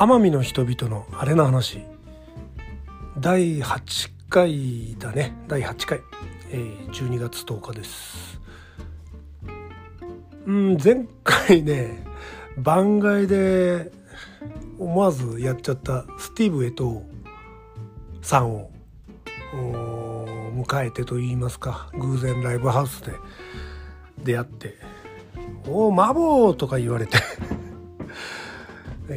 奄美の人々のあれの話。第8回だね。第8回、えー、12月10日です。うん前回ね番外で思わずやっちゃったスティーブ・エトーさんを迎えてと言いますか。偶然ライブハウスで出会って「おおマボー!」とか言われて。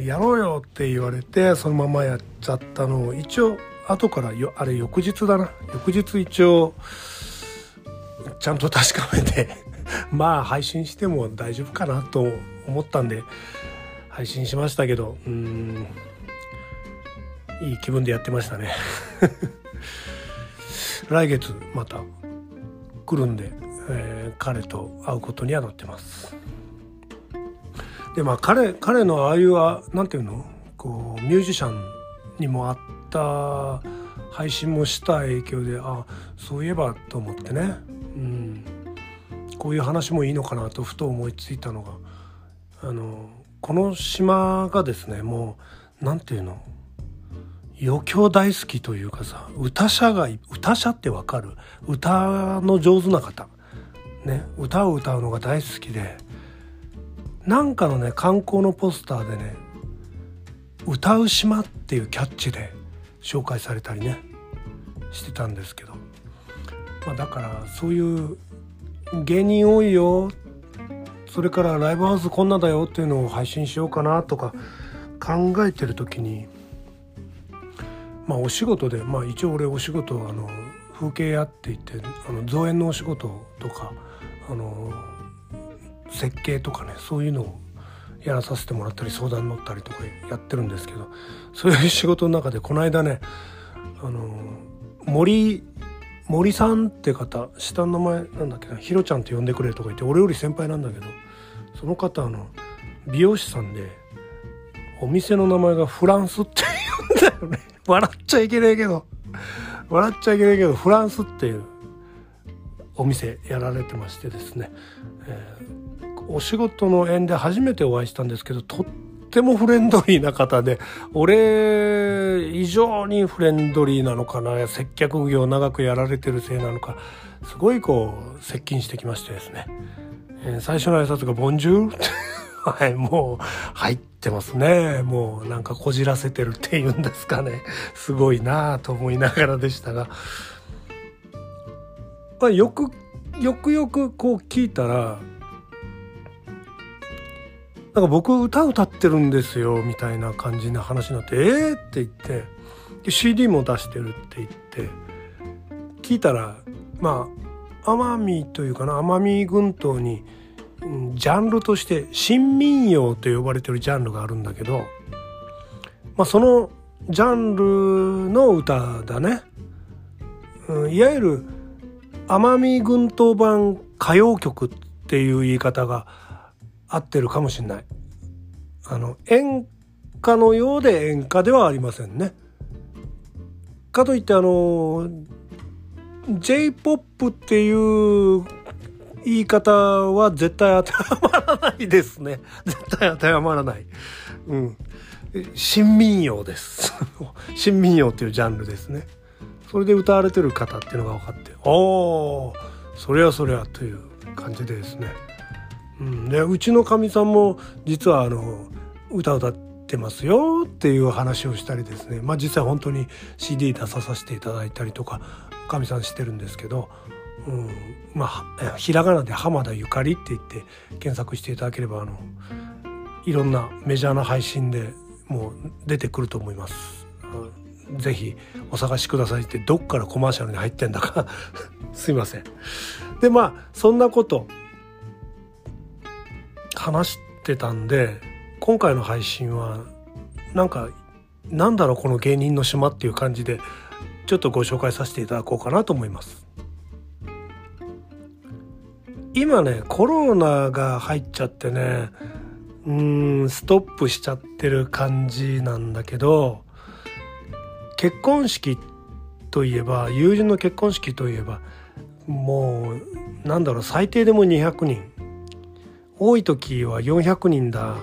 やろうよって言われてそのままやっちゃったのを一応後からよあれ翌日だな。翌日一応ちゃんと確かめて まあ配信しても大丈夫かなと思ったんで配信しましたけどうんいい気分でやってましたね。来月また来るんで、えー、彼と会うことにはなってます。でまあ彼彼のああいうなんていうの？こうミュージシャンにもあった配信もした影響であそういえばと思ってね、うん、こういう話もいいのかなとふと思いついたのがあのこの島がですねもう何ていうの？余興大好きというかさ歌者が歌者ってわかる？歌の上手な方。ね。歌を歌うのが大好きでなんかのね観光のポスターでね「歌う島」っていうキャッチで紹介されたりねしてたんですけど、まあ、だからそういう芸人多いよ。それからライブハウスこんなだよっていうのを配信しようかなとか考えてる時にまあお仕事でまあ一応俺お仕事あの風景屋って言ってあの造園のお仕事とかあの設計とかねそういうのをやらさせてもらったり相談乗ったりとかやってるんですけどそういう仕事の中でこの間ねあの森森さんって方下の名前なんだっけなひろちゃんって呼んでくれとか言って俺より先輩なんだけどその方の美容師さんでお店の名前がフランスって言うんだよね。笑っちゃいけないけど。笑っちゃいけないけどフランスっていうお店やられてましてですね、えー、お仕事の縁で初めてお会いしたんですけどとってもフレンドリーな方で俺以上にフレンドリーなのかな接客業長くやられてるせいなのかすごいこう接近してきましてですね、えー、最初の挨拶が「ボンジュール」はい、もう入ってますね。もうなんかこじらせてるっていうんですかね。すごいなぁと思いながらでしたが。まあ、よく、よくよくこう聞いたら、なんか僕歌歌ってるんですよみたいな感じな話になって「えー!」って言ってで CD も出してるって言って聞いたらまあ奄美というかな奄美群島にジャンルとして新民謡と呼ばれてるジャンルがあるんだけど、まあ、そのジャンルの歌だね、うん、いわゆる奄美群島版歌謡曲っていう言い方が合ってるかもしれない。あの演歌のようで演歌ではありませんね。かといってあの J-POP っていう言い方は絶対当てはまらないですね。絶対当てはまらない。うん。新民謡です。新民謡っていうジャンルですね。それで歌われてる方っていうのが分かって、おー、そりゃそりゃという感じでですね。うん、でうちのかみさんも実はあの歌歌ってますよっていう話をしたりですね。まあ実際本当に CD 出させていただいたりとかかみさんしてるんですけどうん、まあひらがなで浜田ゆかりって言って検索していただければあのいろんなメジャーな配信でもう出てくると思います。ぜひお探しくださいってどっからコマーシャルに入ってんだか。すいません。でまあそんなこと話してたんで今回の配信はなんかなんだろうこの芸人の島っていう感じでちょっとご紹介させていただこうかなと思います。今ねコロナが入っちゃってねうんストップしちゃってる感じなんだけど結婚式といえば友人の結婚式といえばもうなんだろう最低でも200人多い時は400人だ、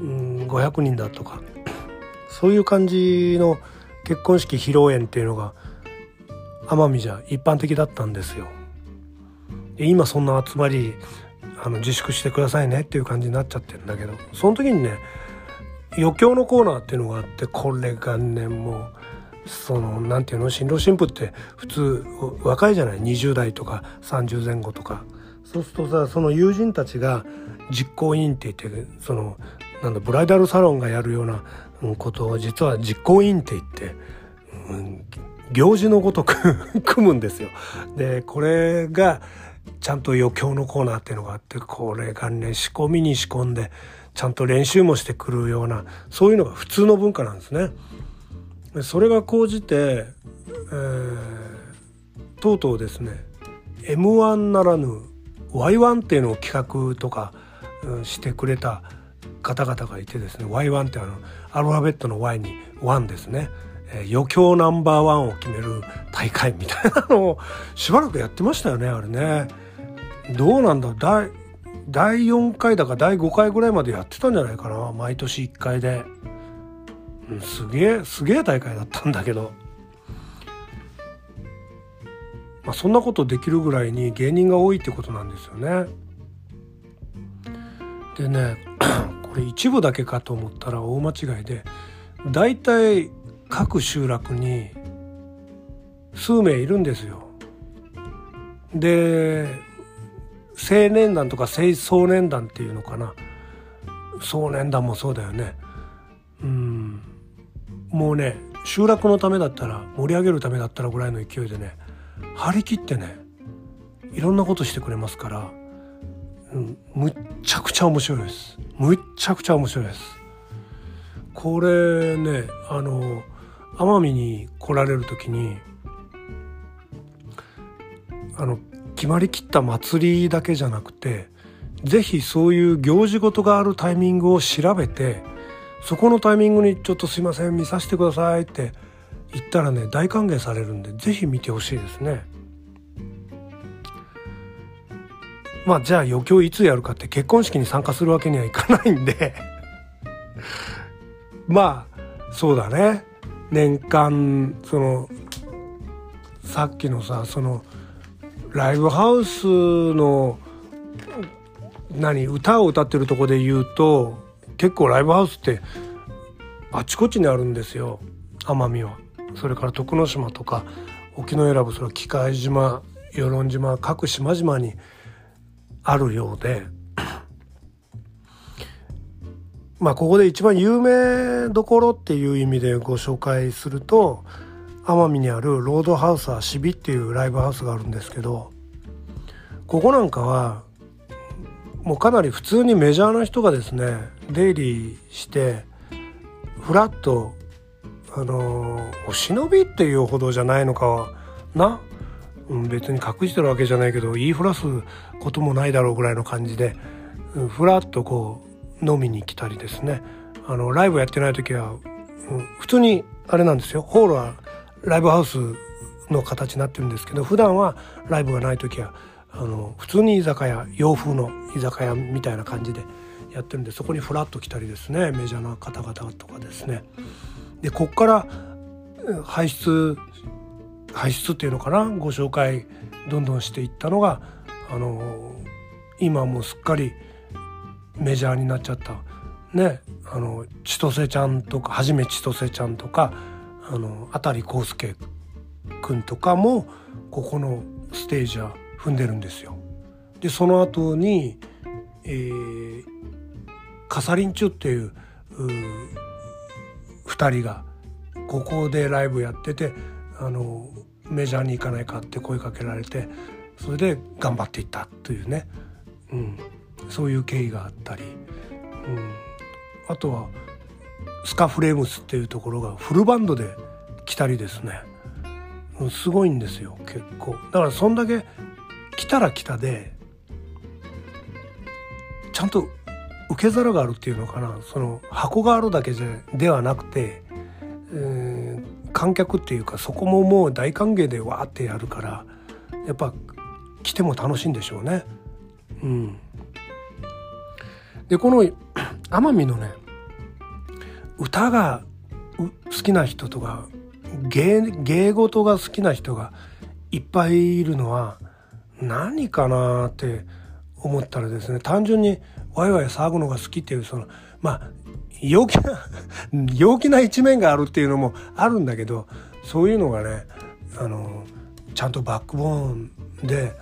うん、500人だとかそういう感じの結婚式披露宴っていうのが奄美じゃ一般的だったんですよ。で今そんな集まりあの自粛してくださいねっていう感じになっちゃってるんだけどその時にね余興のコーナーっていうのがあってこれがねもうそのなんていうの新郎新婦って普通若いじゃない？20代とか30前後とかそうするとさその友人たちが実行委員って言ってそのなんだブライダルサロンがやるようなことを実は実行委員って言って、うん、行事のごとく 組むんですよ。でこれがちゃんと余興のコーナーっていうのがあってこれがね仕込みに仕込んでちゃんと練習もしてくるようなそういうのが普通の文化なんですね。それが高じて、えー、とうとうですね M1 ならぬ Y1 っていうのを企画とか、してくれた方々がいてですね Y1 ってあのアルファベットの Y に1ですね、え、余興ナンバーワンを決める大会みたいなのをしばらくやってましたよねあれね。どうなんだ第第4回だか第5回ぐらいまでやってたんじゃないかな毎年1回で、うん、すげえすげえ大会だったんだけど。まあそんなことできるぐらいに芸人が多いってことなんですよね。でね これ一部だけかと思ったら大間違いで大体各集落に数名いるんですよ。で青年団とか青少年団っていうのかな。少年団もそうだよね。うん。もうね集落のためだったら盛り上げるためだったらぐらいの勢いでね張り切ってねいろんなことしてくれますからうん、むっちゃくちゃ面白いです。むっちゃくちゃ面白いです。これねあの奄美に来られる時にあの決まりきった祭りだけじゃなくて是非そういう行事事があるタイミングを調べてそこのタイミングに「ちょっとすいません見させてください」って言ったらね大歓迎されるんで是非見てほしいですね。まあじゃあ余興いつやるかって結婚式に参加するわけにはいかないんで まあそうだね年間そのさっきのさそのライブハウスの何歌を歌ってるとこで言うと結構ライブハウスってあちこちにあるんですよ奄美は。それから徳之島とか沖永良部その機械島与論島各島々にあるようでまあここで一番有名どころっていう意味でご紹介すると奄美にあるロードハウスはシビっていうライブハウスがあるんですけどここなんかはもうかなり普通にメジャーな人がですね出入りしてフラッとあのお忍びっていうほどじゃないのかはな別に隠してるわけじゃないけど言いふらすこともないだろうぐらいの感じでうんふらっとこう飲みに来たりですね。あのライブやってない時は、うん、普通にあれなんですよ。ホールはライブハウスの形になってるんですけど普段はライブがない時はあの普通に居酒屋洋風の居酒屋みたいな感じでやってるんでそこにフラッと来たりですね。メジャーな方々とかですね。でこっから排出排出っていうのかな？ご紹介どんどんしていったのがあの今もうすっかりメジャーになっちゃったねあの千歳ちゃんとかはじめ千歳ちゃんとかあの辺康介君とかもここのステージは踏んでるんですよ。でその後に、えー、カサリンチュっていうう2人がここでライブやっててあのメジャーに行かないかって声かけられてそれで頑張っていったというね、うん、そういう経緯があったり、うん、あとはスカフレームスっていうところがフルバンドで来たりですね、う、すごいんですよ結構。だからそんだけ来たら来たでちゃんと受け皿があるっていうのかなその箱があるだけではなくて、えー、観客っていうかそこももう大歓迎でわーってやるからやっぱ来ても楽しいんでしょうね。うん、でこの奄美のね歌が好きな人とか芸芸事が好きな人がいっぱいいるのは何かなって思ったらですね単純にワイワイ騒ぐのが好きっていうそのまあ陽気な 陽気な一面があるっていうのもあるんだけどそういうのがねあのちゃんとバックボーンで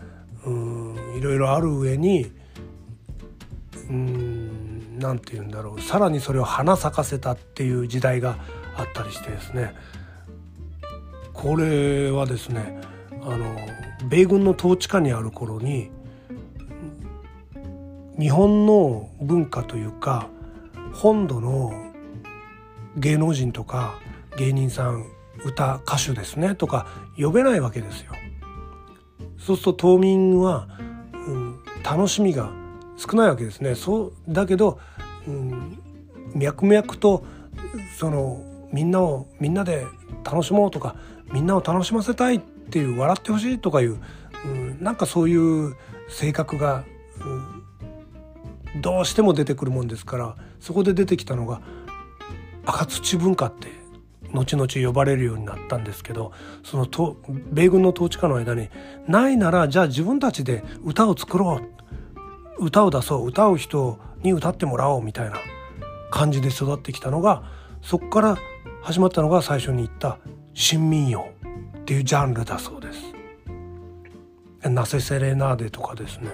うんいろいろある上にうんなんて言うんだろう。さらにそれを花咲かせたっていう時代があったりしてですね。これはですねあの米軍の統治下にある頃に日本の文化というか本土の芸能人とか芸人さん歌歌手ですねとか呼べないわけですよ。そうすると島民は、うん、楽しみが少ないわけですね。そうだけど、うん、脈々とそのみんなをみんなで楽しもうとかみんなを楽しませたいっていう笑ってほしいとかいう、うん、なんかそういう性格が、どうしても出てくるもんですからそこで出てきたのが赤土文化って後々呼ばれるようになったんですけどそのと米軍の統治下の間にないならじゃあ自分たちで歌を作ろう。歌を出そう。歌う人に歌ってもらおう。みたいな感じで育ってきたのがそこから始まったのが最初に言った新民謡。っていうジャンルだそうです。ナセセレナーデとかですね。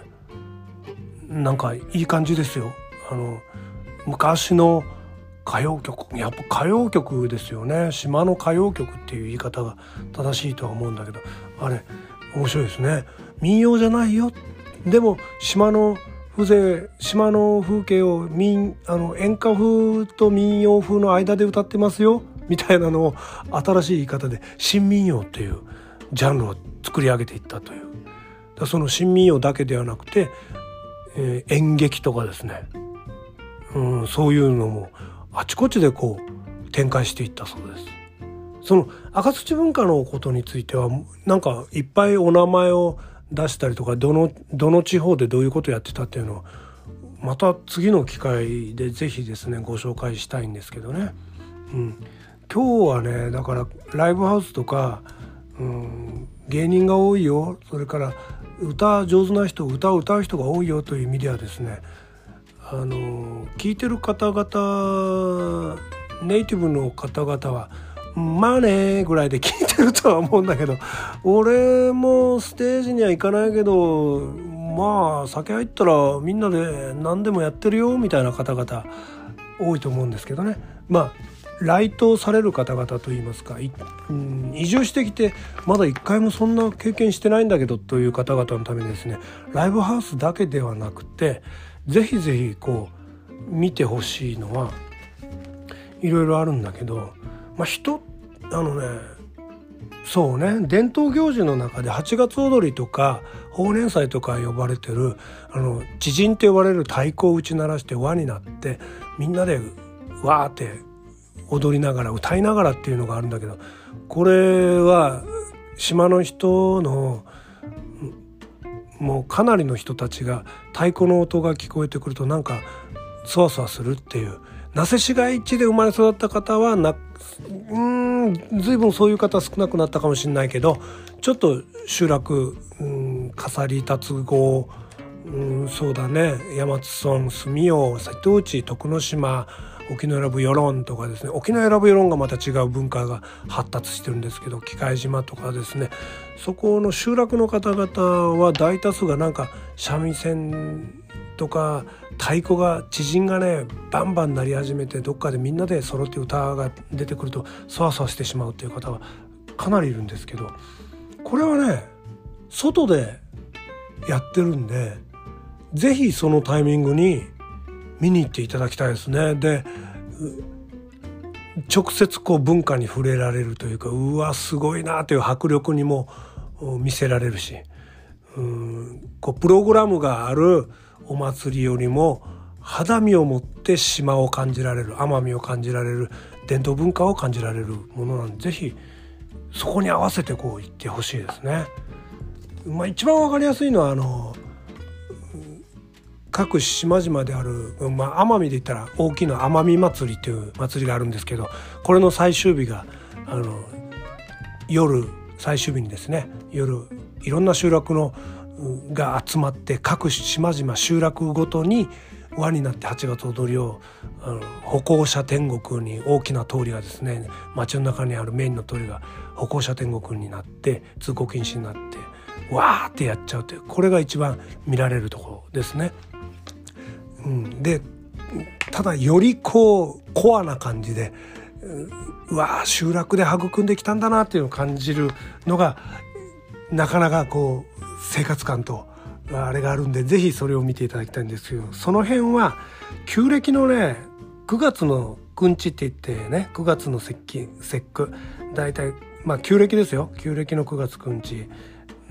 なんかいい感じですよ。あの昔の歌謡曲やっぱ歌謡曲ですよね。島の歌謡曲っていう言い方が正しいとは思うんだけどあれ面白いですね。民謡じゃないよ。でも島の風情島の風景を民あの演歌風と民謡風の間で歌ってますよ。みたいなのを新しい言い方で新民謡っていうジャンルを作り上げていったという。その新民謡だけではなくて、えー、演劇とかですね、うん、そういうのもあちこちでこう展開していったそうです。その赤土文化のことについてはなんかいっぱいお名前を出したりとかどのどの地方でどういうことやってたっていうのをまた次の機会で是非ですねご紹介したいんですけどね。うん、今日はねだからライブハウスとか、うん、芸人が多いよ。それから歌上手な人歌を歌う人が多いよという意味ではですねあの聞いてる方々ネイティブの方々はまあねぐらいで聞いてるとは思うんだけど俺もステージには行かないけどまあ酒入ったらみんなで何でもやってるよみたいな方々多いと思うんですけどね。まあ来島される方々といいますか、うん、移住してきてまだ一回もそんな経験してないんだけどという方々のためにですねライブハウスだけではなくてぜひぜひこう見てほしいのはいろいろあるんだけど、まあ、人あのねそうね伝統行事の中で8月踊りとか法年祭とか呼ばれてるあの知人って呼ばれる太鼓を打ち鳴らして輪になってみんなでわーって踊りながら歌いながらっていうのがあるんだけどこれは島の人のもうかなりの人たちが太鼓の音が聞こえてくるとなんかそわそわするっていう。那須市街地で生まれ育った方はなうん随分そういう方少なくなったかもしれないけどちょっと集落うん笠利達郷うんそうだね。山津村住用瀬戸内徳之島沖永良部世論とかですね沖永良部世論がまた違う文化が発達してるんですけど機械島とかですねそこの集落の方々は大多数がなんか三味線とか太鼓が知人がねバンバン鳴り始めてどっかでみんなで揃って歌が出てくるとそわそわしてしまうっていう方はかなりいるんですけどこれはね外でやってるんで是非そのタイミングに見に行っていただきたいですね。で直接こう文化に触れられるというかうわすごいなという迫力にも見せられるしうんこうプログラムがあるお祭りよりも肌身を持って島を感じられる奄美を感じられる伝統文化を感じられるものなんで是非そこに合わせてこう行ってほしいですね。まあ、一番分かりやすいのはあの各島々である、まあ、奄美で言ったら大きな奄美祭りっていう祭りがあるんですけどこれの最終日があの夜最終日にですね夜いろんな集落のが集まって各島々集落ごとに輪になって8月踊りをあの歩行者天国に大きな通りがですね街の中にあるメインの通りが歩行者天国になって通行禁止になってわーってやっちゃうというこれが一番見られるところですね。うん、でただよりこうコアな感じでうわ集落で育んできたんだなっていうのを感じるのがなかなかこう生活感とあれがあるんで是非それを見ていただきたいんですけどその辺は旧暦のね9月のくんちって言ってね9月の節気節句大体まあ旧暦ですよ。旧暦の9月くんち、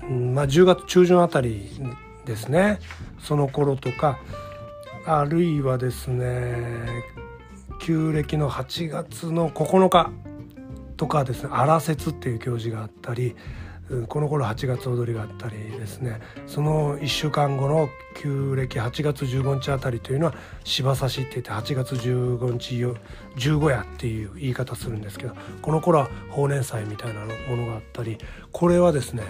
うん、まあ10月中旬あたりですね。その頃とかあるいはですね旧暦の8月の9日とかですね荒節っていう行事があったりこの頃8月踊りがあったりですねその1週間後の旧暦8月15日あたりというのは芝刺しって言って8月15日十五夜っていう言い方するんですけどこの頃は法年祭みたいなものがあったりこれはですね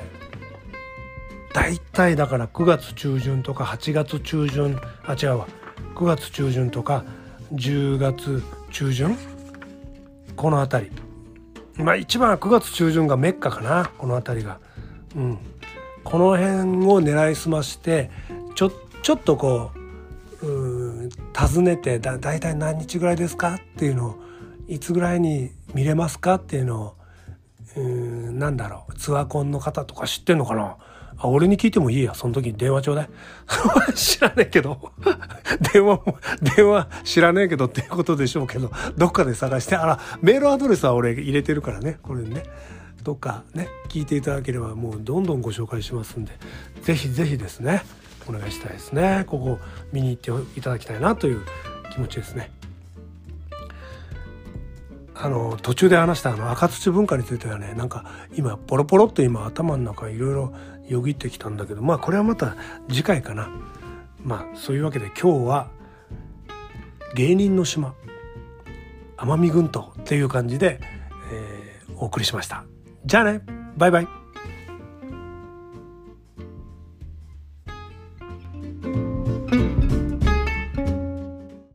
大体だから9月中旬とか8月中旬あ違うわ9月中旬とか10月中旬この辺り。まあ一番は9月中旬がメッカかなこの辺りが。うん、この辺を狙いすましてちょちょっとこうう尋ねてだ大体何日ぐらいですか？っていうのをいつぐらいに見れますか？っていうのをうんなんだろうツアーコンの方とか知ってんのかな？あ、俺に聞いてもいいや。その時に電話ちょうだい。知らねえけど。電話も、電話知らねえけどっていうことでしょうけど、どっかで探して、あら、メールアドレスは俺入れてるからね。これね。どっかね、聞いていただければもうどんどんご紹介しますんで、ぜひぜひですね、お願いしたいですね。ここ見に行っていただきたいなという気持ちですね。あの途中で話したあの赤土文化についてはねなんか今ポロポロっと今頭の中いろいろよぎってきたんだけどまあこれはまた次回かな。まあそういうわけで今日は芸人の島奄美群島っていう感じで、えー、お送りしました。じゃあね。バイバイ。